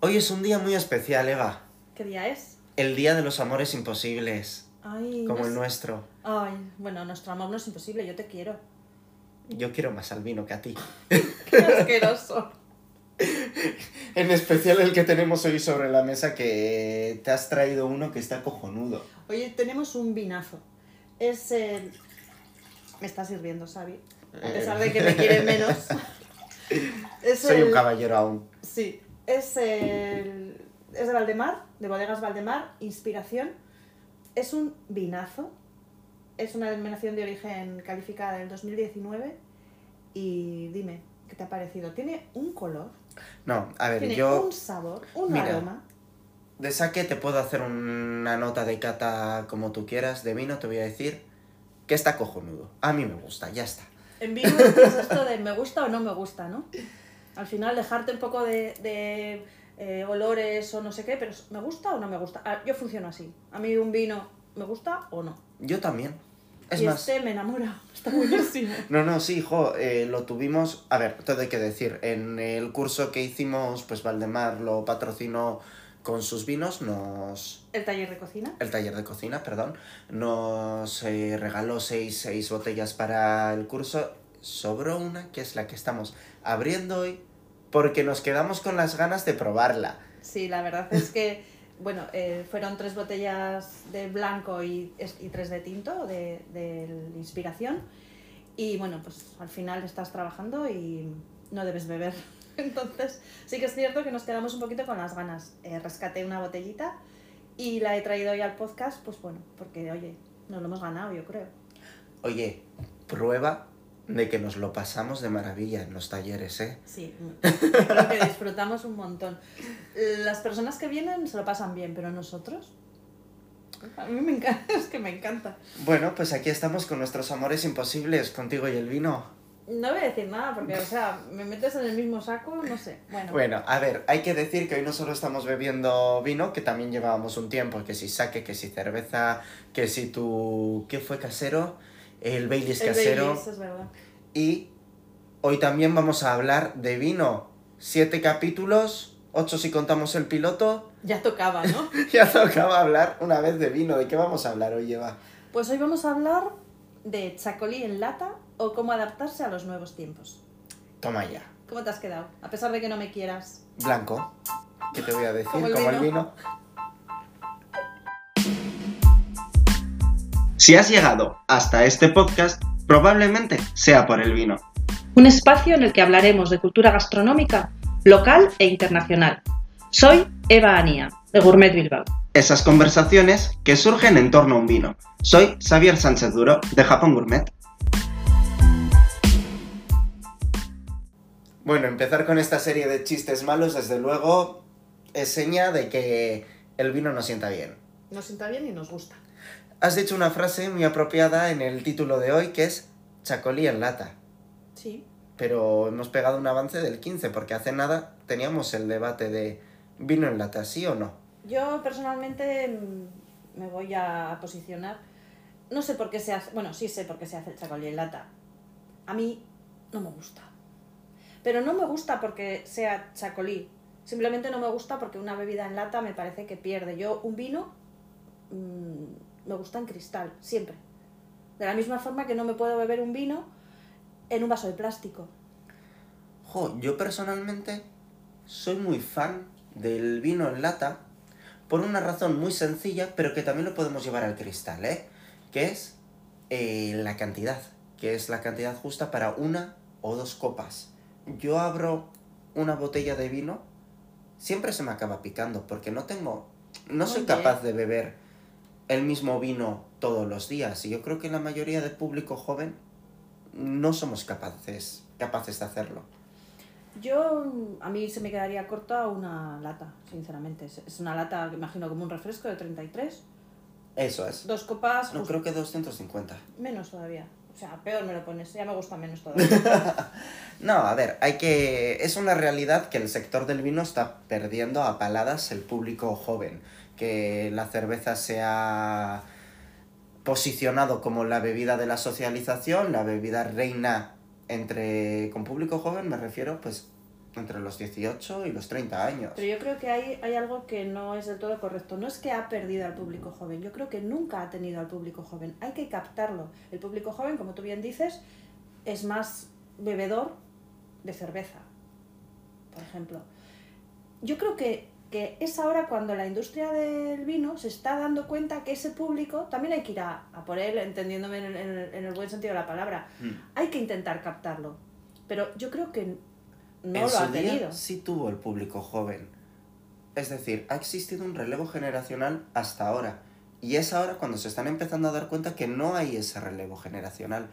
Hoy es un día muy especial, Eva. ¿Qué día es? El día de los amores imposibles, Ay, como no el nuestro. Ay, bueno, nuestro amor no es imposible, yo te quiero. Yo quiero más al vino que a ti. Qué asqueroso. En especial el que tenemos hoy sobre la mesa, que te has traído uno que está cojonudo. Oye, tenemos un vinazo. Es el... Me está sirviendo, Xavi. A pesar de que me quiere menos. Es Soy un caballero aún. Sí, es el... Es de Valdemar, de Bodegas Valdemar, Inspiración. Es un vinazo. Es una denominación de origen calificada del 2019. Y dime, ¿qué te ha parecido? Tiene un color, No, a ver, tiene yo un sabor, un Mira. aroma. de saque te puedo hacer una nota de cata como tú quieras. De vino te voy a decir que está cojonudo. A mí me gusta, ya está. En vino es esto de me gusta o no me gusta, ¿no? Al final dejarte un poco de, de, eh, olores o no sé qué, pero ¿me gusta o no me gusta? Ah, Yo funciono así. A mí un vino me gusta o no. Yo también. Es y más, este me enamora. Está buenísimo. No, no, sí, hijo, eh, lo tuvimos, a ver, todo hay que decir, en el curso que hicimos, pues Valdemar lo patrocinó con sus vinos, nos... El taller de cocina. el taller de cocina, perdón, nos eh, regaló seis, seis botellas para el curso, sobró una, que es la que estamos abriendo hoy, porque nos quedamos con las ganas de probarla. Sí, la verdad es que, bueno, eh, fueron tres botellas de blanco y, y tres de tinto, de, de inspiración. Y bueno, pues al final estás trabajando y no debes beber. Entonces, sí que es cierto que nos quedamos un poquito con las ganas. Eh, rescaté una botellita y la he traído hoy al podcast, pues bueno, porque oye, nos lo hemos ganado, yo creo. Oye, prueba de que nos lo pasamos de maravilla en los talleres, ¿eh? Sí, creo que disfrutamos un montón. Las personas que vienen se lo pasan bien, pero nosotros. A mí me encanta, es que me encanta. Bueno, pues aquí estamos con nuestros amores imposibles, contigo y el vino. No voy a decir nada porque, o sea, me metes en el mismo saco, no sé. Bueno, Bueno, a ver, hay que decir que hoy no solo estamos bebiendo vino, que también llevábamos un tiempo, que si saque, que si cerveza, que si tu... ¿Qué fue casero? El Baileys casero. Baileys, es verdad. Y hoy también vamos a hablar de vino. Siete capítulos, ocho si contamos el piloto. Ya tocaba, ¿no? Ya tocaba hablar una vez de vino. ¿De qué vamos a hablar hoy, Eva? Pues hoy vamos a hablar de chacolí en lata o cómo adaptarse a los nuevos tiempos. Toma ya. ¿Cómo te has quedado? A pesar de que no me quieras. Blanco. ¿Qué te voy a decir? Como el Como el vino. Si has llegado hasta este podcast, probablemente sea por el vino. Un espacio en el que hablaremos de cultura gastronómica local e internacional. Soy Eva Anía, de Gourmet Bilbao. Esas conversaciones que surgen en torno a un vino. Soy Xavier Sánchez Duro, de Japón Gourmet. Bueno, empezar con esta serie de chistes malos, desde luego, es seña de que el vino no sienta bien. Nos sienta bien y nos gusta. Has dicho una frase muy apropiada en el título de hoy, que es chacolí en lata. Sí. Pero hemos pegado un avance del 15, porque hace nada teníamos el debate de vino en lata, ¿sí o no? Yo personalmente me voy a posicionar. No sé por qué se hace. Bueno, sí sé por qué se hace el chacolí en lata. A mí no me gusta. Pero no me gusta porque sea chacolí. Simplemente no me gusta porque una bebida en lata me parece que pierde. Yo, un vino, mm, me gusta en cristal, siempre. De la misma forma que no me puedo beber un vino en un vaso de plástico. Jo, yo personalmente soy muy fan del vino en lata por una razón muy sencilla, pero que también lo podemos llevar al cristal, ¿eh? Que es eh, la cantidad, que es la cantidad justa para una o dos copas. Yo abro una botella de vino, siempre se me acaba picando, porque no tengo, no soy capaz de beber el mismo vino todos los días. Y yo creo que la mayoría del público joven no somos capaces, capaces de hacerlo. Yo, a mí se me quedaría corta una lata, sinceramente. Es- Es una lata, imagino, como un refresco de 33. Eso es. Dos copas, No, pues, creo que 250. menos todavía. O sea, peor me lo pones, ya me gusta menos todavía. No, a ver, hay que... Es una realidad que el sector del vino está perdiendo a paladas el público joven. Que la cerveza se ha posicionado como la bebida de la socialización, la bebida reina entre... Con público joven me refiero, pues, entre los 18 y los 30 años. Pero yo creo que hay, hay algo que no es del todo correcto. No es que ha perdido al público joven, yo creo que nunca ha tenido al público joven. Hay que captarlo. El público joven, como tú bien dices, es más bebedor de cerveza, por ejemplo. Yo creo que, que es ahora cuando la industria del vino se está dando cuenta que ese público también hay que ir a, a por él, entendiéndome en el, en el- en el buen sentido de la palabra. Mm. Hay que intentar captarlo. Pero yo creo que no en lo su ha día tenido. sí tuvo el público joven. Es decir, ha existido un relevo generacional hasta ahora. Y es ahora cuando se están empezando a dar cuenta que no hay ese relevo generacional.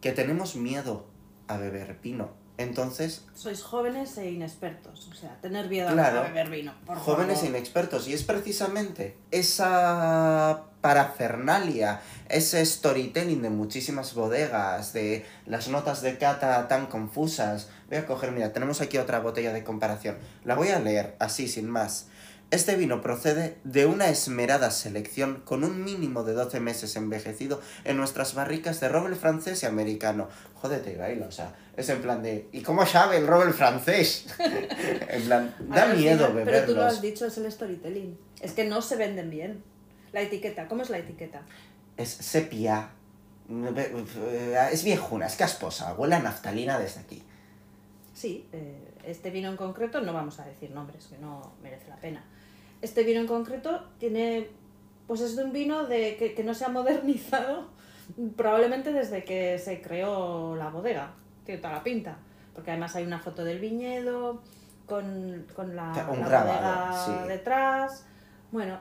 Que tenemos miedo a beber vino. Entonces, Sois jóvenes e inexpertos. O sea, tener miedo a- Claro. a beber vino. Por jóvenes e favor. inexpertos. Y es precisamente esa parafernalia, ese storytelling de muchísimas bodegas, de las notas de cata tan confusas. Voy a coger, mira, tenemos aquí otra botella de comparación. La voy a leer así, sin más. Este vino procede de una esmerada selección con un mínimo de 12 meses envejecido en nuestras barricas de roble francés y americano. Jódete, Gaila, o sea, es en plan de... ¿Y cómo sabe el roble francés? en plan, da miedo final- beberlos. Pero tú lo has dicho, es el storytelling. Es que no se venden bien. La etiqueta, ¿cómo es la etiqueta? Es sepia. Es viejuna, es casposa, huele a naftalina desde aquí. Sí, eh, este vino en concreto, no vamos a decir nombres, que no merece la pena. Este vino en concreto tiene, pues es de un vino de, que, que no se ha modernizado probablemente desde que se creó la bodega. Tiene toda la pinta. Porque además hay una foto del viñedo con, con la, la bodega sí. detrás. Bueno,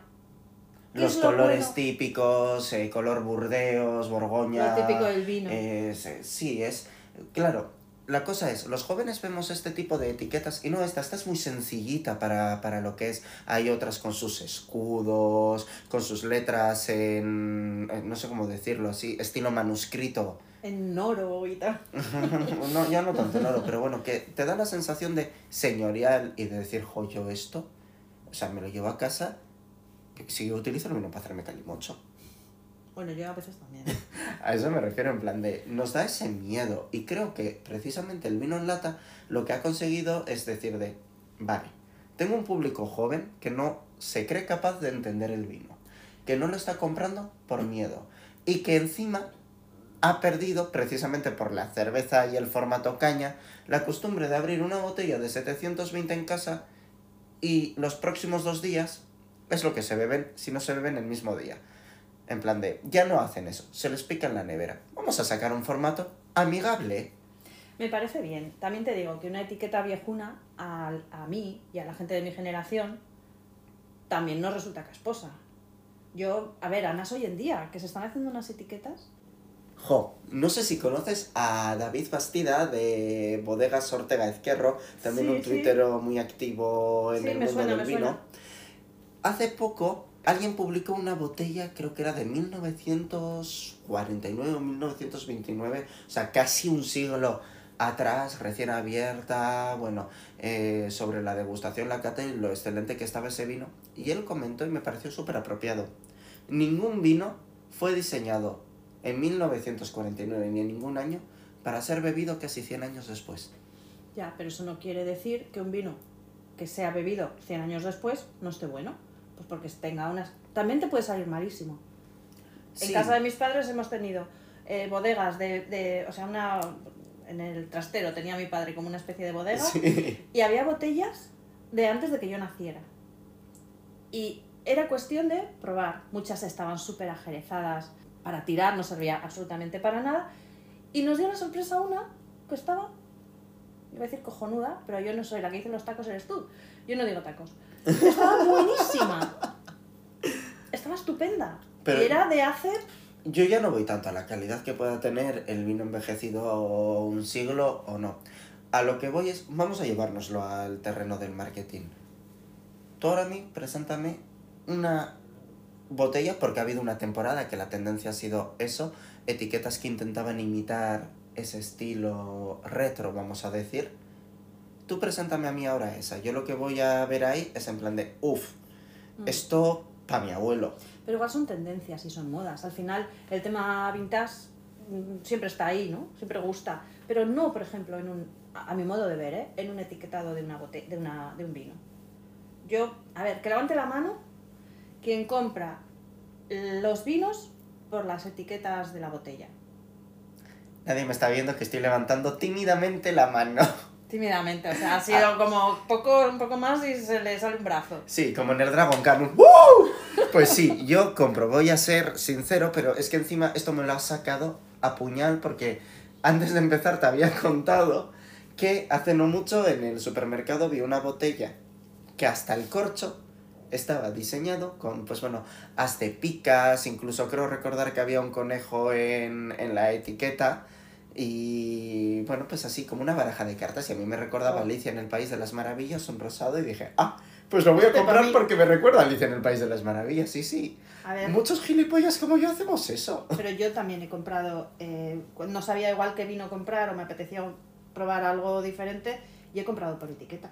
¿qué Los es lo colores bueno? típicos, eh, color burdeos, borgoña. Lo típico del vino. es, eh, sí, es. Claro, la cosa es, los jóvenes vemos este tipo de etiquetas y no, esta, esta es muy sencillita para, para lo que es. Hay otras con sus escudos, con sus letras en. en- no sé cómo decirlo así, estilo manuscrito. En oro y tal. no, ya no tanto en oro, pero bueno, que te da la sensación de señorial y de decir, jo, yo esto, o sea, me lo llevo a casa, que si yo utilizo el vino para hacerme calimocho. Bueno, yo a veces también. A eso me refiero en plan de, nos da ese miedo y creo que precisamente el vino en lata lo que ha conseguido es decir de, vale, tengo un público joven que no se cree capaz de entender el vino, que no lo está comprando por miedo y que encima ha perdido, precisamente por la cerveza y el formato caña, la costumbre de abrir una botella de 720 en casa y los próximos dos días es lo que se beben si no se beben el mismo día. En plan de, ya no hacen eso, se les pica en la nevera. Vamos a sacar un formato amigable. Me parece bien. También te digo que una etiqueta viejuna a, a mí y a la gente de mi generación también nos resulta casposa. Yo, a ver, además hoy en día, que se están haciendo unas etiquetas. Jo, no sé si conoces a David Bastida de Bodegas Ortega Izquierro, también Sí, un sí. tuitero muy activo en Sí, el mundo suena, del vino. Hace poco alguien publicó una botella, creo que era de 1949 o 1929, o sea, casi un siglo atrás, recién abierta, bueno, eh, sobre la degustación, la cata y lo excelente que estaba ese vino. Y él comentó y me pareció súper apropiado. Ningún vino fue diseñado en 1949 ni en ningún año para ser bebido casi 100 años después. Ya, pero eso no quiere decir que un vino que sea bebido 100 años después no esté bueno. Pues porque tenga unas... También te puede salir malísimo. En casa de mis padres hemos tenido eh, bodegas de, de... O sea, una... En el trastero tenía mi padre como una especie de bodega. Sí. Y había botellas de antes de que yo naciera. Y era cuestión de probar. Muchas estaban súper ajerezadas para tirar, no servía absolutamente para nada. Y nos dio la sorpresa una que estaba, iba a decir cojonuda, pero yo no soy la que dice los tacos, eres tú. Yo no digo tacos. Estaba buenísima. Estaba estupenda. Pero- era de hace... Yo ya no voy tanto a la calidad que pueda tener el vino envejecido un siglo o no. A lo que voy es, vamos a llevárnoslo al terreno del marketing. Tú ahora a mí, preséntame una botella, porque ha habido una temporada que la tendencia ha sido eso, etiquetas que intentaban imitar ese estilo retro, vamos a decir. Tú preséntame a mí ahora esa. Yo lo que voy a ver ahí es en plan de, uff, Mm. esto para mi abuelo. Pero igual son tendencias y son modas. Al final, el tema vintage mm, siempre está ahí, ¿no? Siempre gusta. Pero no, por ejemplo, en un, a a mi modo de ver, ¿eh? en un etiquetado de, una bote de, una, de un vino. Yo, a ver, que levante la mano quien compra los vinos por las etiquetas de la botella. Nadie me está viendo que estoy levantando tímidamente la mano. Tímidamente, o sea, ha sido como poco, un poco más y se le sale un brazo. Sí, como en el Dragon Cannon. ¡Woo! Pues sí, yo compro, voy a ser sincero, pero es que encima esto me lo has sacado a puñal porque antes de empezar te había contado que hace no mucho en el supermercado vi una botella que hasta el corcho estaba diseñado con, pues bueno, haz de picas, incluso creo recordar que había un conejo en, en la etiqueta y bueno, pues así como una baraja de cartas y a mí me recordaba Oh. Alicia en el País de las Maravillas, un rosado y dije, ah, pues lo voy a comprar mí. porque me recuerda a Alicia en el País de las Maravillas, sí, sí. A ver, Muchos gilipollas como yo hacemos eso. pero yo también he comprado, eh, no sabía igual qué vino comprar o me apetecía probar algo diferente y he comprado por etiquetas.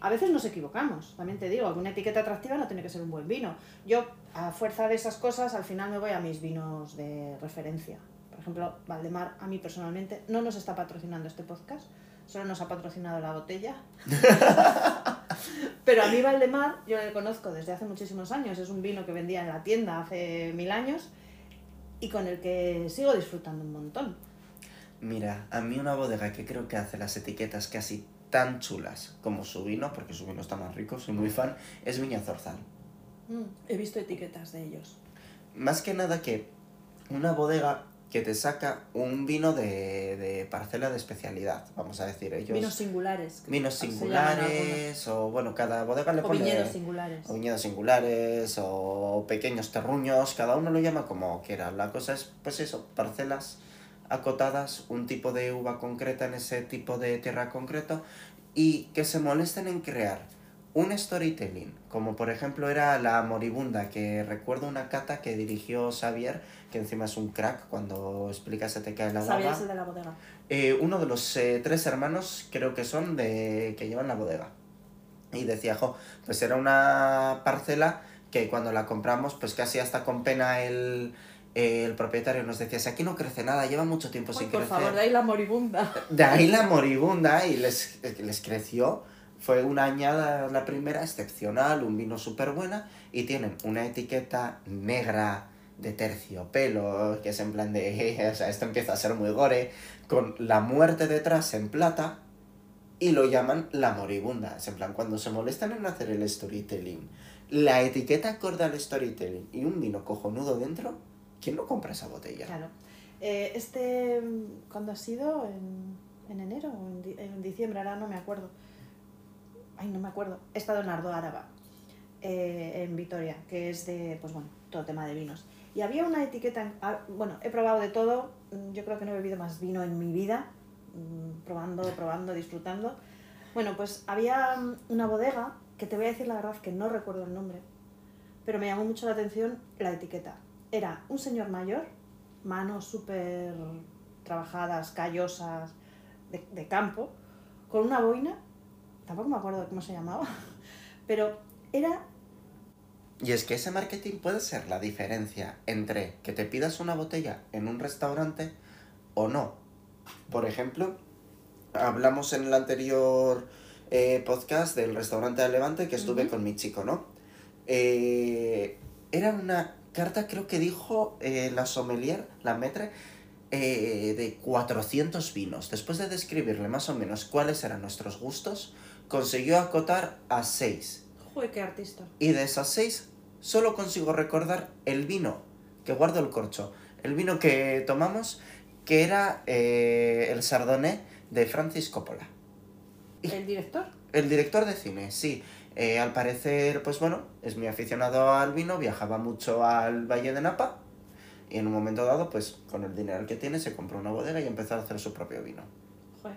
A veces nos equivocamos, también te digo, una etiqueta atractiva no tiene que ser un buen vino. Yo, a fuerza de esas cosas, al final me voy a mis vinos de referencia. Por ejemplo, Valdemar, a mí personalmente, no nos está patrocinando este podcast, solo nos ha patrocinado la botella. Pero a mí Valdemar, yo le conozco desde hace muchísimos años, es un vino que vendía en la tienda hace mil años y con el que sigo disfrutando un montón. Mira, a mí una bodega que creo que hace las etiquetas casi tan chulas como su vino, porque su vino está más rico, soy muy fan, es Viña Zorzal. Mm, he visto etiquetas de ellos. Más que nada que una bodega que te saca un vino de, de parcela de especialidad, vamos a decir ellos. Vinos singulares. vinos singulares, o bueno, cada bodega le. O pone... viñedos singulares. o viñedos singulares, o pequeños terruños, cada uno lo llama como quiera. La cosa es, pues eso, parcelas acotadas, un tipo de uva concreta en ese tipo de tierra concreto, y que se molesten en crear un storytelling, como por ejemplo era La Moribunda, que recuerdo una cata que dirigió Xavier, que encima es un crack, cuando explica se te cae la baba. es el de la bodega. Eh, uno de los eh, tres hermanos creo que son de que llevan la bodega. Y decía, jo, pues era una parcela que cuando la compramos, pues casi hasta con pena el, el propietario nos decía, si aquí no crece nada, lleva mucho tiempo sin por crecer. favor, de ahí la moribunda. De ahí la moribunda y les, les creció. Fue una añada la primera excepcional, un vino súper buena y tienen una etiqueta negra de terciopelo, que es en plan de, o sea, esto empieza a ser muy gore, con la muerte detrás en plata y lo llaman la moribunda. Es en plan, cuando se molestan en hacer el storytelling, la etiqueta acorde al storytelling y un vino cojonudo dentro, ¿quién no compra esa botella? Claro. Eh, este, mm, ¿cuándo ha sido? ¿En, en enero o en, di- en diciembre? Ahora no me acuerdo. Ay, no me acuerdo. He estado en Ardo Áraba, eh, en Vitoria, que es de, pues bueno, todo tema de vinos. Y había una etiqueta, ah, bueno, he probado de todo, mm, yo creo que no he bebido más vino en mi vida, mm, probando, probando, disfrutando. Bueno, pues había mm, una bodega, que te voy a decir la verdad que no recuerdo el nombre, pero me llamó mucho la atención la etiqueta. Era un señor mayor, manos súper trabajadas, callosas, de campo, con una boina, tampoco me acuerdo cómo se llamaba, pero era Y es que ese marketing puede ser la diferencia entre que te pidas una botella en un restaurante o no. Por ejemplo, hablamos en el anterior eh, podcast del restaurante de Levante que estuve con mi chico, ¿no? Eh, era una carta, creo que dijo eh, la sommelier, la metre, eh, de 400 vinos. Después de describirle más o menos cuáles eran nuestros gustos, consiguió acotar a 6. Joder, qué artista. Y de esas seis, solo consigo recordar el vino que guardo el corcho. El vino que tomamos, que era eh, el Chardonnay de Francis Coppola. ¿El director? El director de cine, sí. Eh, al parecer, pues bueno, es muy aficionado al vino, viajaba mucho al Valle de Napa y en un momento dado, pues con el dinero que tiene, se compró una bodega y empezó a hacer su propio vino. Joder.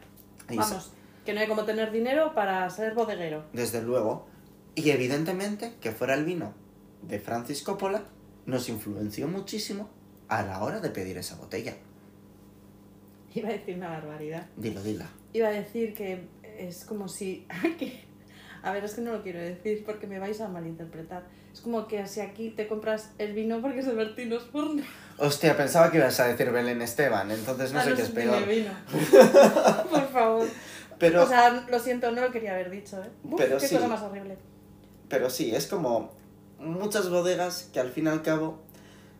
Y Vamos, que no hay como tener dinero para ser bodeguero. Desde luego. Y evidentemente que fuera el vino de Francis Coppola nos influenció muchísimo a la hora de pedir esa botella. Iba a decir una barbaridad. Dilo, dila. Iba a decir que es como si... A ver, es que no lo quiero decir porque me vais a malinterpretar. Es como que si aquí te compras el vino porque es de Bertino Osborne. Hostia, pensaba que ibas a decir Belén Esteban, entonces no Ah, sé qué es peor. vino. Por favor. Pero, O sea, lo siento, no lo quería haber dicho, ¿eh? Uf, Pero qué sí. cosa más horrible. pero sí, es como muchas bodegas que al fin y al cabo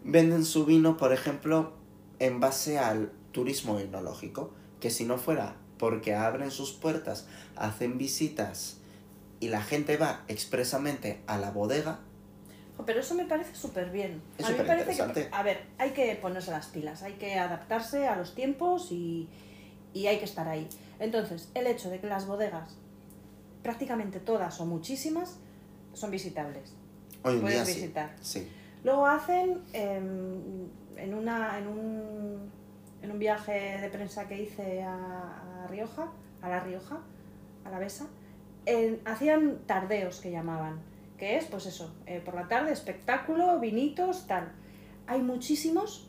venden su vino, por ejemplo, en base al turismo enológico, que si no fuera porque abren sus puertas, hacen visitas y la gente va expresamente a la bodega, Jo, Pero eso me parece súper bien. Es a mí me parece que, a ver, hay que ponerse las pilas, hay que adaptarse a los tiempos y, y hay que estar ahí. Entonces, el hecho de que las bodegas, prácticamente todas o muchísimas, son visitables. hoy en Puedes día visitar. Sí. Luego hacen em, en, una, en, un, en un viaje de prensa que hice a, a Rioja, a La Rioja, a la Besa, hacían tardeos que llamaban, que es pues eso, eh, por la tarde espectáculo, vinitos, tal. Hay muchísimos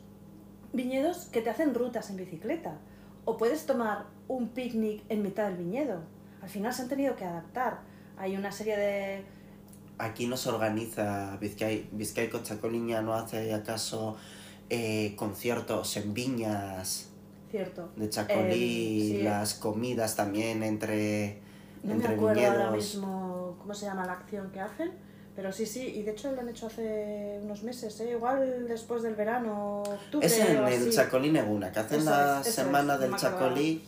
viñedos que te hacen rutas en bicicleta o puedes tomar un picnic en mitad del viñedo. Al final se han tenido que adaptar. Hay una serie de Aquí no se organiza, Vizcay, Vizcaico Chacoliña no hace acaso eh, conciertos en viñas cierto de Chacolí, sí. las comidas también entre, No entre me acuerdo viñedos. ahora mismo cómo se llama la acción que hacen, pero sí, sí, y de hecho lo han hecho hace unos meses, ¿eh? igual después del verano, octubre Es en o el así. Chacolí Neguna, que hacen Eso la es, semana es, del. Chacolí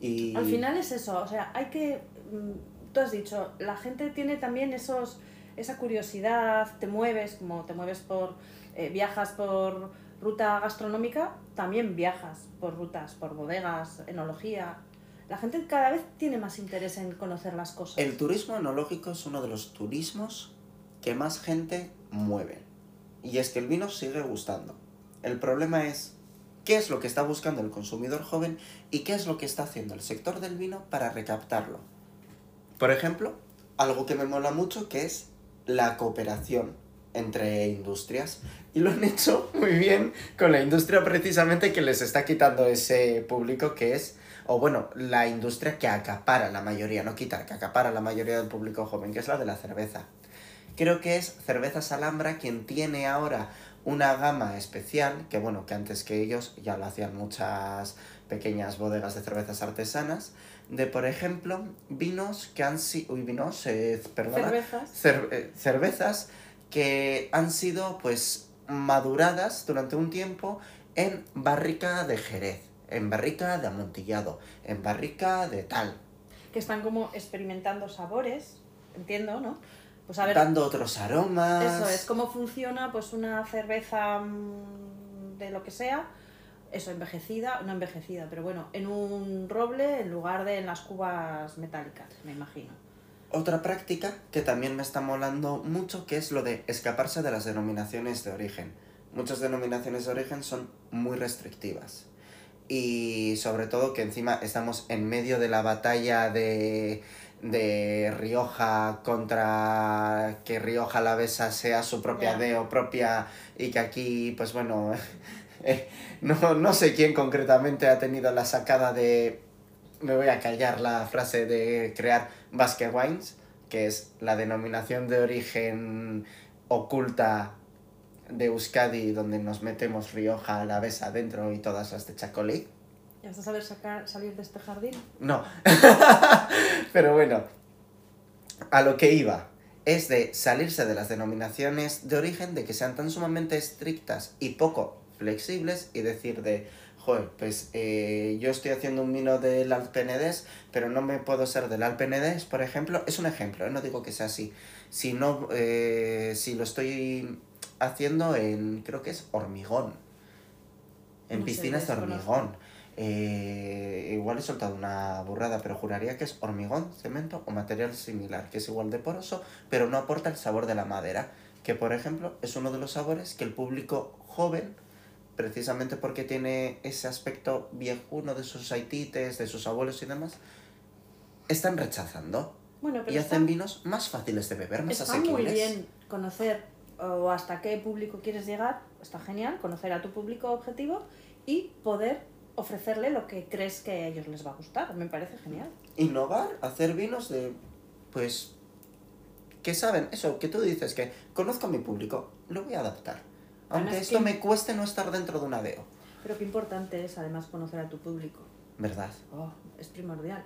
y... Al final es eso, o sea, hay que, mm, tú has dicho, la gente tiene también esos, esa curiosidad, te mueves, como te mueves por, eh, viajas por ruta gastronómica, también viajas por rutas, por bodegas, enología. La gente cada vez tiene más interés en conocer las cosas. El turismo enológico es uno de los turismos que más gente mueve. Y es que el vino sigue gustando. El problema es qué es lo que está buscando el consumidor joven y qué es lo que está haciendo el sector del vino para recaptarlo. Por ejemplo, algo que me mola mucho que es la cooperación entre industrias. Y lo han hecho muy bien con la industria precisamente que les está quitando ese público que es, o bueno, la industria que acapara la mayoría, no quitar, que acapara la mayoría del público joven, que es la de la cerveza. Creo que es Cervezas Alhambra quien tiene ahora una gama especial, que bueno, que antes que ellos ya lo hacían muchas pequeñas bodegas de cervezas artesanas, de por ejemplo, vinos que han sido, uy, vinos, eh, perdona, Cervezas. cer- eh, cervezas que han sido pues maduradas durante un tiempo en barrica de Jerez, en barrica de amontillado, en barrica de tal, que están como experimentando sabores, entiendo, ¿no? Pues a ver, dando otros aromas. eso es, cómo funciona pues una cerveza mm, de lo que sea, eso, envejecida, no envejecida, pero bueno, en un roble en lugar de en las cubas metálicas, me imagino. Otra práctica que también me está molando mucho, que es lo de escaparse de las denominaciones de origen. Muchas denominaciones de origen son muy restrictivas. Y sobre todo que encima estamos en medio de la batalla de, de Rioja contra que Rioja Alavesa sea su propia deo propia y que aquí, pues bueno, eh, no, no sé quién concretamente ha tenido la sacada de me voy a callar la frase de crear Basque Wines, que es la denominación de origen oculta de Euskadi, donde nos metemos Rioja, Alavesa dentro y todas las de Chacolí. ¿Ya vas a saber sacar, salir de este jardín? No. Pero bueno, a lo que iba es de salirse de las denominaciones de origen, de que sean tan sumamente estrictas y poco flexibles y decir de, joder, pues eh, yo estoy haciendo un vino del Alpenedés, pero no me puedo ser del Alpenedés, por ejemplo. Es un ejemplo, ¿eh? no digo que sea así. Si, no, eh, si lo estoy haciendo en, creo que es hormigón. En No sé, piscinas de hormigón. Eh, igual he soltado una burrada, pero juraría que es hormigón, cemento o material similar, que es igual de poroso, pero no aporta el sabor de la madera, que por ejemplo es uno de los sabores que el público joven, precisamente porque tiene ese aspecto viejuno de sus haitites, de sus abuelos y demás, están rechazando Bueno, pero y está, hacen vinos más fáciles de beber, más está asequibles. muy bien conocer o hasta qué público quieres llegar, está genial, conocer a tu público objetivo y poder ofrecerle lo que crees que a ellos les va a gustar, me parece genial. Innovar, hacer vinos de pues, que saben, eso, que tú dices, que conozco a mi público, lo voy a adaptar. Aunque Además esto que- me cueste no estar dentro de un ADEO. Pero qué importante es además conocer a tu público. ¿Verdad? Oh, es primordial.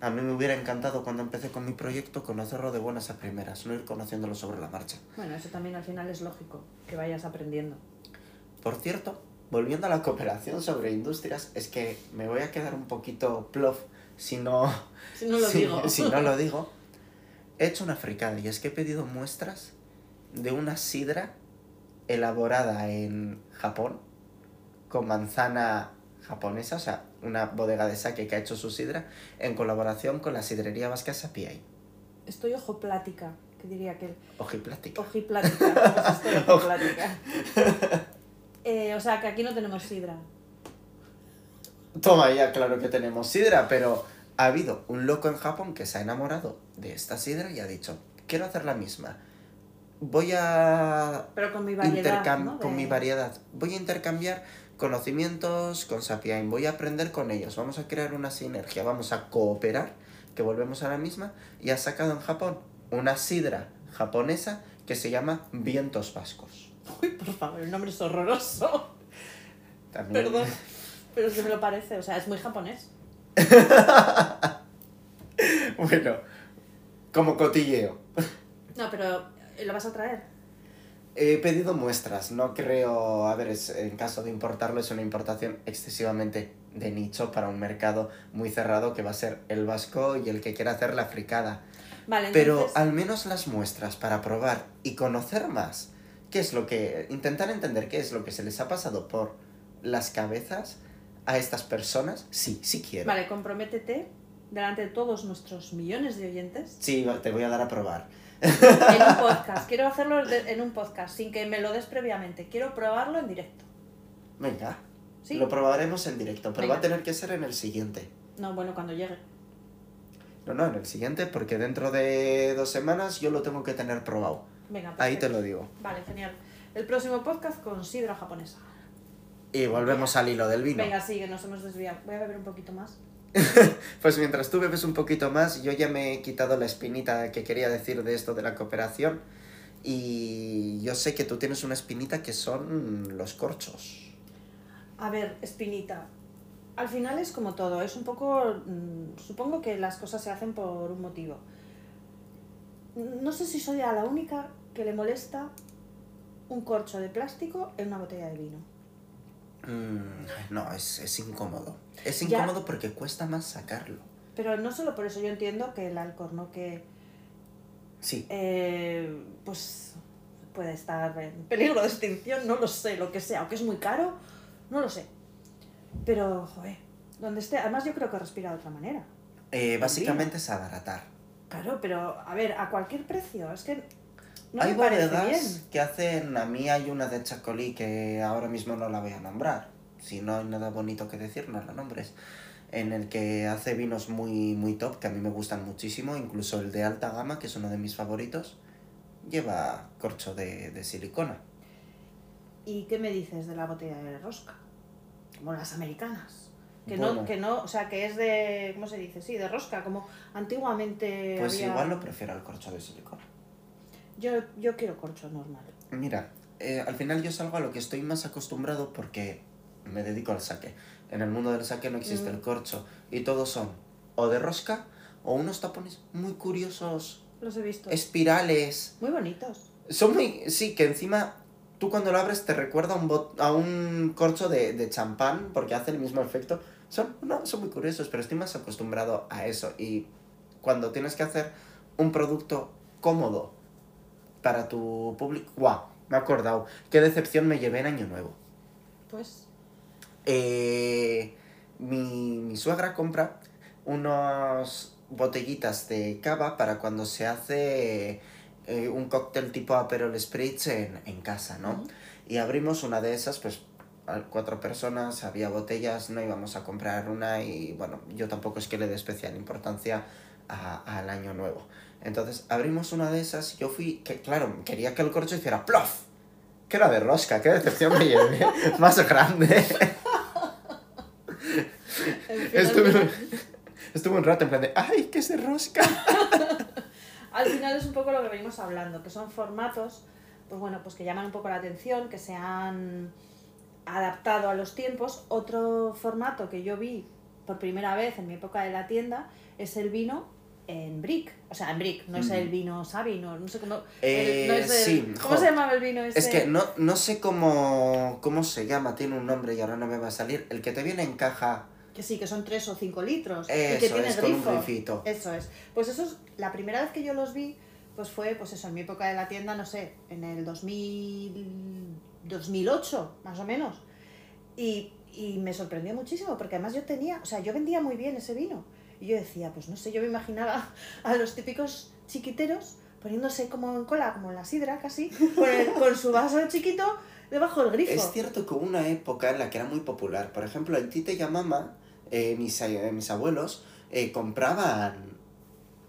A mí me hubiera encantado cuando empecé con mi proyecto conocerlo de buenas a primeras, no ir conociéndolo sobre la marcha. Bueno, eso también al final es lógico, que vayas aprendiendo. Por cierto, volviendo a la cooperación sobre industrias, es que me voy a quedar un poquito plof si no, Si no lo si- digo. si no lo digo. He hecho una fricada y es que he pedido muestras de una sidra elaborada en Japón con manzana japonesa, o sea, una bodega de sake que ha hecho su sidra en colaboración con la sidrería vasca Sapiai. Estoy ojo plática, que diría que Ojiplática. Ojiplática. pues estoy ojiplática. Eh, o sea, que aquí no tenemos sidra. Toma ya, claro que tenemos sidra, pero ha habido un loco en Japón que se ha enamorado de esta sidra y ha dicho, quiero hacer la misma. Voy a Pero con mi variedad, intercam- ¿no? con mi variedad. Voy a intercambiar conocimientos con Sapiain, voy a aprender con ellos, vamos a crear una sinergia, vamos a cooperar, que volvemos a la misma, y ha sacado en Japón una sidra japonesa que se llama Vientos Vascos. Uy, por favor, el nombre es horroroso. También- Perdón. Pero es que me lo parece, o sea, es muy japonés. bueno, como cotilleo. No, pero ¿eh, ¿lo vas a traer? He pedido muestras, no creo, a ver, es, en caso de importarlo es una importación excesivamente de nicho para un mercado muy cerrado que va a ser el vasco y el que quiera hacer la fricada. Vale, Pero entonces... al menos las muestras para probar y conocer más qué es lo que, intentar entender qué es lo que se les ha pasado por las cabezas a estas personas, sí, sí quiero. Vale, comprométete delante de todos nuestros millones de oyentes Sí, te voy a dar a probar. En un podcast. Quiero hacerlo de- en un podcast sin que me lo des previamente. Quiero probarlo en directo. Venga, ¿Sí? lo probaremos en directo, pero va a tener que ser en el siguiente. No, bueno, cuando llegue. No, no, en el siguiente, porque dentro de dos semanas yo lo tengo que tener probado. Venga, Ahí te perfecto. lo digo. Vale, genial. El próximo podcast con sidra japonesa. Y volvemos al hilo del vino. Venga, sigue, nos hemos desviado. Voy a beber un poquito más. Pues mientras tú bebes un poquito más, yo ya me he quitado la espinita que quería decir de esto de la cooperación. Y yo sé que tú tienes una espinita que son los corchos. A ver, Espinita. Al final es como todo, es un poco... mm, supongo que las cosas se hacen por un motivo. No sé si soy a la única que le molesta un corcho de plástico en una botella de vino. Mm, no, es, es incómodo. Es Ya. incómodo porque cuesta más sacarlo. Pero no solo por eso, yo entiendo que el alcorno que Sí, eh, pues puede estar en peligro de extinción, no lo sé, lo que sea, o que es muy caro, no lo sé. Pero, joder, donde esté, además yo creo que respira de otra manera. eh, básicamente es abaratar. Claro, pero a ver, a cualquier precio, es que no hay bodegas que hacen, a mí hay una de Chacolí que ahora mismo no la voy a nombrar. Si no hay nada bonito que decir, no la nombres. En el que hace vinos muy, muy top, que a mí me gustan muchísimo, incluso el de alta gama, que es uno de mis favoritos, lleva corcho de, de silicona. ¿Y qué me dices de la botella de rosca? Como las americanas. Que Bueno. no, que no, o sea, que es de, ¿cómo se dice? Sí, de rosca, como antiguamente Pues había... igual lo prefiero al corcho de silicona. Yo, yo quiero corcho normal. Mira, eh, al final yo salgo a lo que estoy más acostumbrado porque me dedico al saque. En el mundo del saque no existe Mm. el corcho. Y todos son o de rosca o unos tapones muy curiosos, Los he visto. espirales. Muy bonitos. Son muy... Sí, que encima tú cuando lo abres te recuerda a un, bot- a un corcho de, de champán porque hace el mismo efecto. Son, no, son muy curiosos, pero estoy más acostumbrado a eso. Y cuando tienes que hacer un producto cómodo para tu público... ¡Guau! Me he acordado. Qué decepción me llevé en Año Nuevo. Pues, Eh, mi, mi suegra compra unas botellitas de cava para cuando se hace eh, un cóctel tipo Aperol Spritz en, en casa, ¿no? Y abrimos una de esas, pues cuatro personas, había botellas, no íbamos a comprar una y bueno, yo tampoco es que le dé especial importancia al año nuevo. Entonces abrimos una de esas, yo fui, que claro, quería que el corcho hiciera plof. Que era de rosca, qué decepción me llevé. Más grande. Estuve, estuve un rato en plan de, ¡ay, qué es de rosca! al final es un poco lo que venimos hablando, que son formatos, pues bueno, pues que llaman un poco la atención, que se han adaptado a los tiempos. Otro formato que yo vi por primera vez en mi época de la tienda es el vino en brick, o sea, en brick, no es el vino Sabi, no, no sé cómo... Eh, el- no es el- sí, ¿Cómo jo. se llamaba el vino ese? Es que no, no sé cómo, cómo se llama, tiene un nombre y ahora no me va a salir. El que te viene en caja, Que sí, que son 3 o 5 litros. y Eso que tiene es, con un grifo. grifito. Eso es. Pues eso es, la primera vez que yo los vi, pues fue, pues eso, en mi época de la tienda, no sé, en el 2000, 2008, más o menos. Y, y me sorprendió muchísimo, porque además yo tenía, o sea, yo vendía muy bien ese vino. Y yo decía, pues no sé, yo me imaginaba a los típicos chiquiteros poniéndose como en cola, como en la sidra casi, con, el- con su vaso chiquito debajo del grifo. Es cierto que hubo una época en la que era muy popular. Por ejemplo, en Tite y Mama, eh, mis, eh, mis abuelos eh, compraban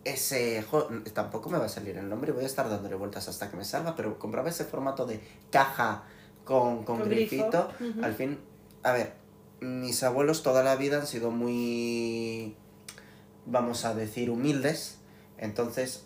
ese... jo, tampoco me va a salir el nombre, voy a estar dándole vueltas hasta que me salga, pero compraba ese formato de caja con, con, Con grifito. Ujú. Al fin, a ver, mis abuelos toda la vida han sido muy, vamos a decir, humildes. Entonces,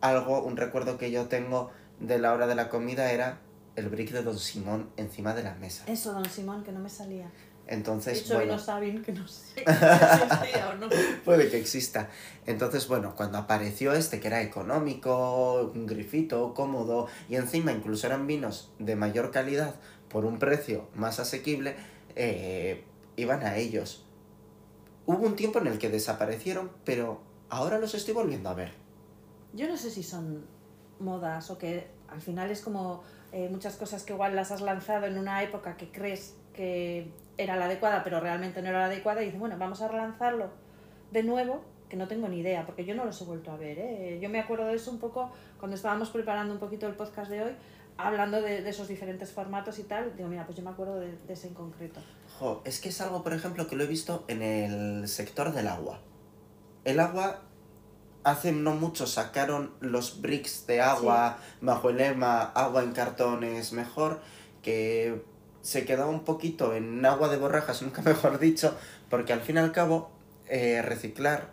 algo, un recuerdo que yo tengo de la hora de la comida era el brick de Don Simón encima de la mesa. Eso, don Simón, que no me salía. De Entonces, hecho, bueno, vino Sabin, que no sé si existía o no. puede que exista. Entonces, bueno, cuando apareció este que era económico, un grifito, cómodo, y encima incluso eran vinos de mayor calidad por un precio más asequible, eh, iban a ellos. Hubo un tiempo en el que desaparecieron, pero ahora los estoy volviendo a ver. Yo no sé si son modas o que al final es como eh, muchas cosas que igual las has lanzado en una época que crees que era la adecuada, pero realmente no era la adecuada, y dices, bueno, vamos a relanzarlo de nuevo, que no tengo ni idea, porque yo no los he vuelto a ver. ¿eh? Yo me acuerdo de eso un poco cuando estábamos preparando un poquito el podcast de hoy, hablando de, de esos diferentes formatos y tal. Digo, mira, pues yo me acuerdo de, de ese en concreto. Jo, es que es algo, por ejemplo, que lo he visto en el sector del agua. El agua, hace no mucho sacaron los bricks de agua bajo el lema agua en cartones mejor, que se quedaba un poquito en agua de borrajas, nunca mejor dicho, porque al fin y al cabo eh, reciclar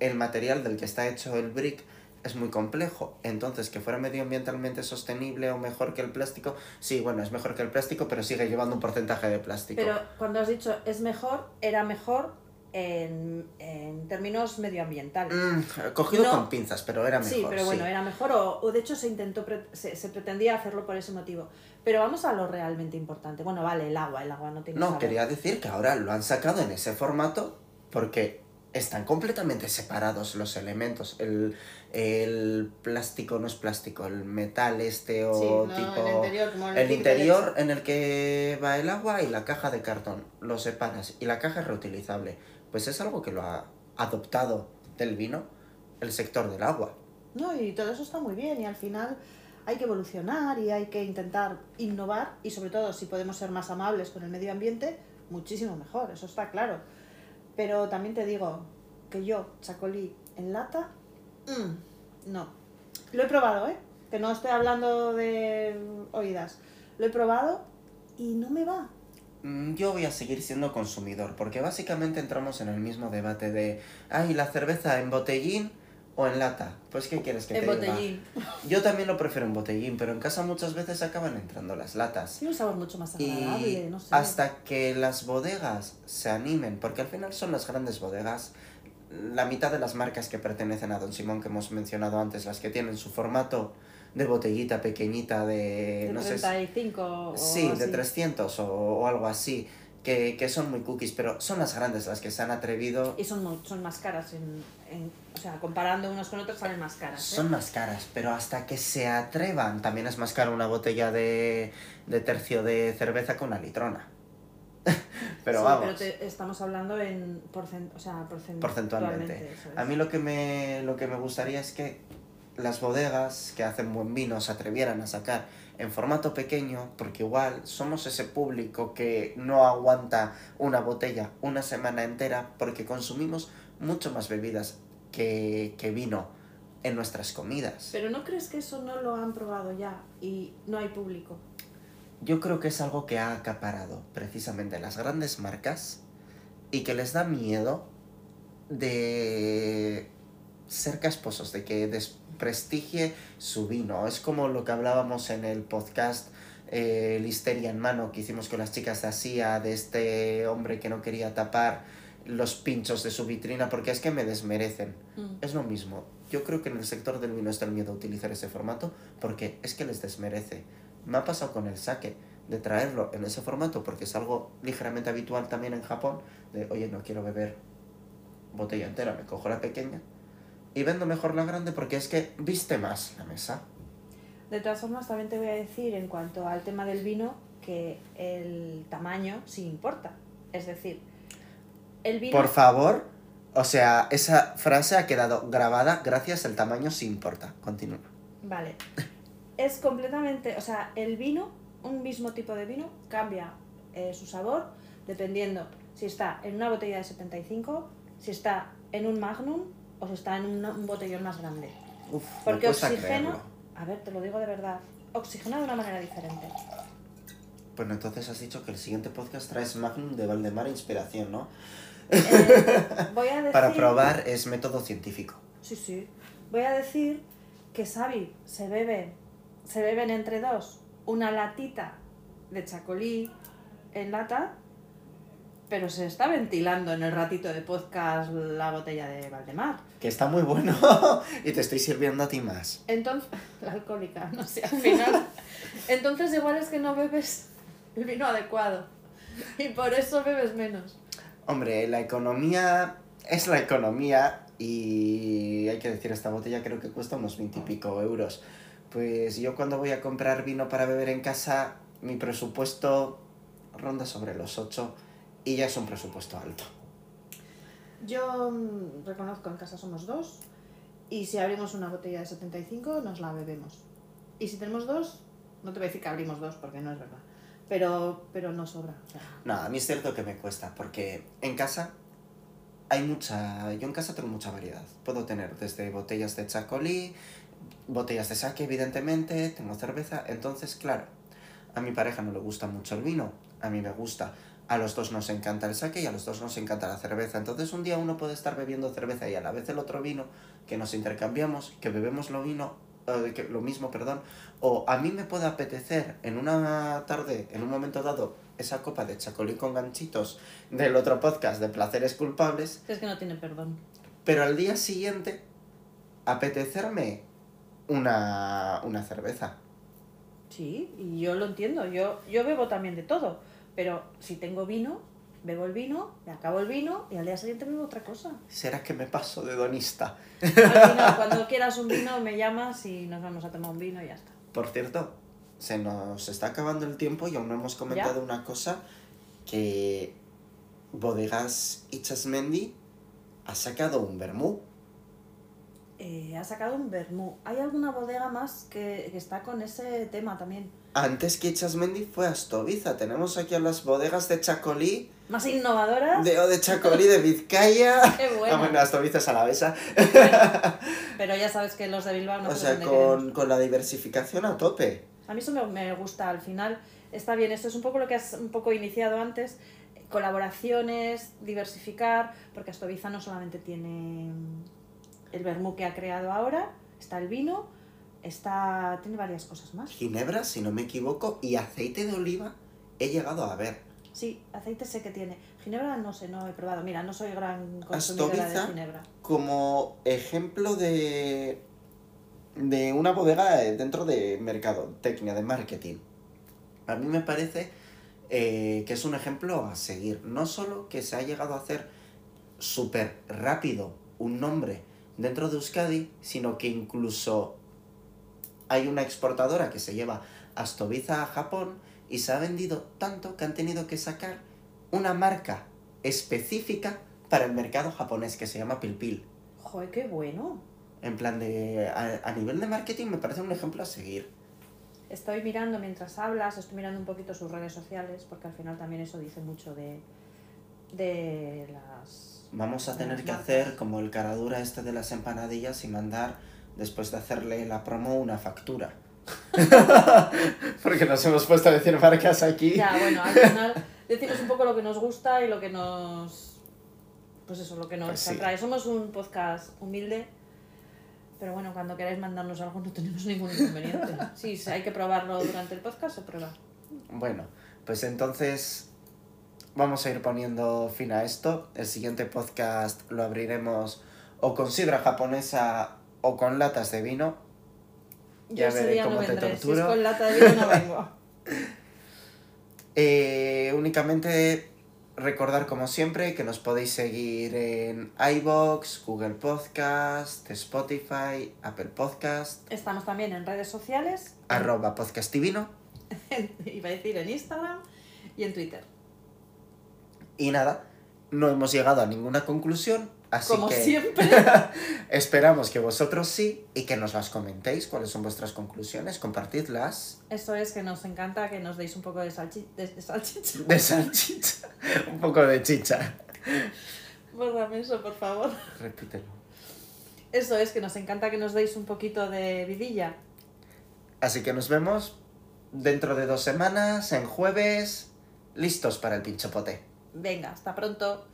el material del que está hecho el brick es muy complejo. Entonces, que fuera medioambientalmente sostenible o mejor que el plástico, sí, bueno, es mejor que el plástico, pero sigue llevando un porcentaje de plástico. Pero cuando has dicho es mejor, era mejor en, en términos medioambientales. Mm, cogido No. con pinzas, pero era mejor. sí, pero bueno, sí. era mejor o, o de hecho se intentó, pre- se, se pretendía hacerlo por ese motivo. Pero vamos a lo realmente importante. Bueno, vale, el agua, el agua no tiene No, sabor. quería decir que ahora lo han sacado en ese formato porque están completamente separados los elementos. El, el plástico no es plástico, el metal este o Sí, no, tipo... el interior, como El interior en el que va el agua y la caja de cartón. Lo separas y la caja es reutilizable. Pues es algo que lo ha adoptado del vino el sector del agua. No, y todo eso está muy bien y al final hay que evolucionar y hay que intentar innovar y sobre todo si podemos ser más amables con el medio ambiente, muchísimo mejor, eso está claro. Pero también te digo que yo, chacolí en lata, mm, no. Lo he probado, ¿eh? Que no estoy hablando de oídas. Lo he probado y no me va. Mm, Yo voy a seguir siendo consumidor, porque básicamente entramos en el mismo debate de, ay, la cerveza en botellín o en lata. Pues, ¿qué quieres que en te diga? botellín. Yo también lo prefiero en botellín, pero en casa muchas veces acaban entrando las latas. Tiene un sabor mucho más agradable, Y no sé. hasta que las bodegas se animen, porque al final son las grandes bodegas, la mitad de las marcas que pertenecen a Don Simón que hemos mencionado antes, las que tienen su formato de botellita pequeñita de, de no sé, 35 o Sí, de así. 300 o, o algo así, que, que son muy cookies, pero son las grandes las que se han atrevido. Y son, son más caras, en, en- o sea, comparando unos con otros salen más caras. ¿eh? Son más caras, pero hasta que se atrevan, también es más caro una botella de, de tercio de cerveza que una litrona. pero Sí, vamos, pero te- estamos hablando en porcent, o sea, porcent- porcentualmente. eso es. A mí lo que, me, lo que me gustaría es que las bodegas que hacen buen vino se atrevieran a sacar en formato pequeño, porque igual somos ese público que no aguanta una botella una semana entera, porque consumimos mucho más bebidas que, que vino en nuestras comidas. Pero ¿no crees que eso no lo han probado ya y no hay público? Yo creo que es algo que ha acaparado precisamente las grandes marcas y que les da miedo de ser casposos, de que desprestigie su vino. Es como lo que hablábamos en el podcast eh, Listeria en mano que hicimos con las chicas de Asia, de este hombre que no quería tapar los pinchos de su vitrina porque es que me desmerecen. Mm. Es lo mismo. Yo creo que en el sector del vino está el miedo a utilizar ese formato porque es que les desmerece. Me ha pasado con el sake de traerlo en ese formato porque es algo ligeramente habitual también en Japón de oye no quiero beber botella entera me cojo la pequeña y vendo mejor la grande porque es que viste más la mesa De todas formas, también te voy a decir en cuanto al tema del vino que el tamaño sí importa. Es decir, el vino... por favor o sea esa frase ha quedado grabada gracias al tamaño si importa continúa Vale. Es completamente, o sea, el vino, un mismo tipo de vino, cambia eh, su sabor dependiendo si está en una botella de 75, si está en un magnum o si está en una- un botellón más grande. Uf, Porque oxigena, creerlo. a ver, te lo digo de verdad, oxigena de una manera diferente. Bueno, entonces has dicho que el siguiente podcast traes Magnum de Valdemar Inspiración, ¿no? Eh, voy a decir... Para probar es método científico. Sí, sí. Voy a decir que Xavi se bebe, se beben entre dos una latita de chacolí en lata, pero se está ventilando en el ratito de podcast la botella de Valdemar. Que está muy bueno y te estoy sirviendo a ti más. Entonces, la alcohólica, no sé, al final. Entonces igual es que no bebes el vino adecuado y por eso bebes menos. Hombre, la economía es la economía y hay que decir, esta botella creo que cuesta unos 20 y pico euros. Pues yo cuando voy a comprar vino para beber en casa, mi presupuesto ronda sobre los 8 y ya es un presupuesto alto. Yo mm, reconozco, en casa somos dos y si abrimos una botella de 75 nos la bebemos. Y si tenemos dos, no te voy a decir que abrimos dos porque no es verdad, pero, pero no sobra. o sea, No, a mí es cierto que me cuesta, porque en casa hay mucha... Yo en casa tengo mucha variedad. Puedo tener desde botellas de chacolí, botellas de sake, evidentemente, tengo cerveza. Entonces, claro, a mi pareja no le gusta mucho el vino, a mí me gusta. A los dos nos encanta el sake y a los dos nos encanta la cerveza. Entonces un día uno puede estar bebiendo cerveza y a la vez el otro vino, que nos intercambiamos, que bebemos lo vino, eh, que- lo mismo, perdón. O a mí me puede apetecer en una tarde, en un momento dado, esa copa de chacolí con ganchitos del otro podcast de placeres culpables, es que no tiene perdón. pero al día siguiente apetecerme una, una cerveza. Sí, y yo lo entiendo. Yo, yo bebo también de todo, pero si tengo vino, bebo el vino, me acabo el vino y al día siguiente bebo otra cosa. ¿Será que me paso de donista? Cuando quieras un vino, me llamas y nos vamos a tomar un vino y ya está. Por cierto, se nos está acabando el tiempo y aún no hemos comentado ¿Ya? una cosa que Bodegas Ichasmendi ha sacado un vermú. Eh, ha sacado un vermú. ¿Hay alguna bodega más que, que está con ese tema también? Antes que Ichasmendi fue Astoviza. Tenemos aquí a las bodegas de Chacolí, ¿Más innovadoras? de, o de Chacolí de Vizcaya. Qué Ah, bueno. bueno, Astoviza es alavesa. Pero ya sabes que los de Bilbao no o sea, con, con la diversificación a tope. A mí eso me, me gusta, al final está bien. Esto es un poco lo que has un poco iniciado antes, colaboraciones, diversificar, porque Astoviza no solamente tiene el vermú que ha creado ahora, está el vino, está tiene varias cosas más. Ginebra, si no me equivoco, y aceite de oliva he llegado a ver. Sí, aceite sé que tiene. Ginebra no sé, no he probado. Mira, no soy gran consumidora Astoviza. de Ginebra. como ejemplo de, de una bodega dentro de mercadotecnia, de marketing. A mí me parece eh, que es un ejemplo a seguir. No solo que se ha llegado a hacer súper rápido un nombre dentro de Euskadi, sino que incluso hay una exportadora que se lleva Astoviza a Japón y se ha vendido tanto que han tenido que sacar una marca específica para el mercado japonés que se llama Pilpil. Joder, qué bueno. En plan de. A, a nivel de marketing me parece un ejemplo a seguir. Estoy mirando mientras hablas, estoy mirando un poquito sus redes sociales, porque al final también eso dice mucho de, de las... Vamos a tener que marcas. hacer como el caradura este de las empanadillas y mandar, después de hacerle la promo, una factura. Porque nos hemos puesto a decir marcas aquí. Ya, bueno, al final decimos un poco lo que nos gusta y lo que nos... Pues eso, lo que nos Pues sí. atrae. Somos un podcast humilde Pero bueno, cuando queráis mandarnos algo no tenemos ningún inconveniente. Sí, si hay que probarlo durante el podcast, se prueba. Bueno, pues entonces vamos a ir poniendo fin a esto. El siguiente podcast lo abriremos o con sidra japonesa o con latas de vino. Ya veré no cómo te vendré. Si es torturo. con lata de vino no vengo. Eh, únicamente recordar como siempre que nos podéis seguir en iBox, Google Podcast, Spotify, Apple Podcast, Estamos también en redes sociales. arroba podcastivino. Iba a decir en Instagram y en Twitter. Y nada, no hemos llegado a ninguna conclusión, así Como que siempre. esperamos que vosotros sí y que nos las comentéis, cuáles son vuestras conclusiones, compartidlas. Eso es que nos encanta que nos deis un poco de, salchi de, de salchicha. De salchicha, un poco de chicha. Bórrame eso, por favor. Repítelo. Eso es que nos encanta que nos deis un poquito de vidilla. Así que nos vemos dentro de dos semanas, en jueves, listos para el pinchopote. Venga, hasta pronto.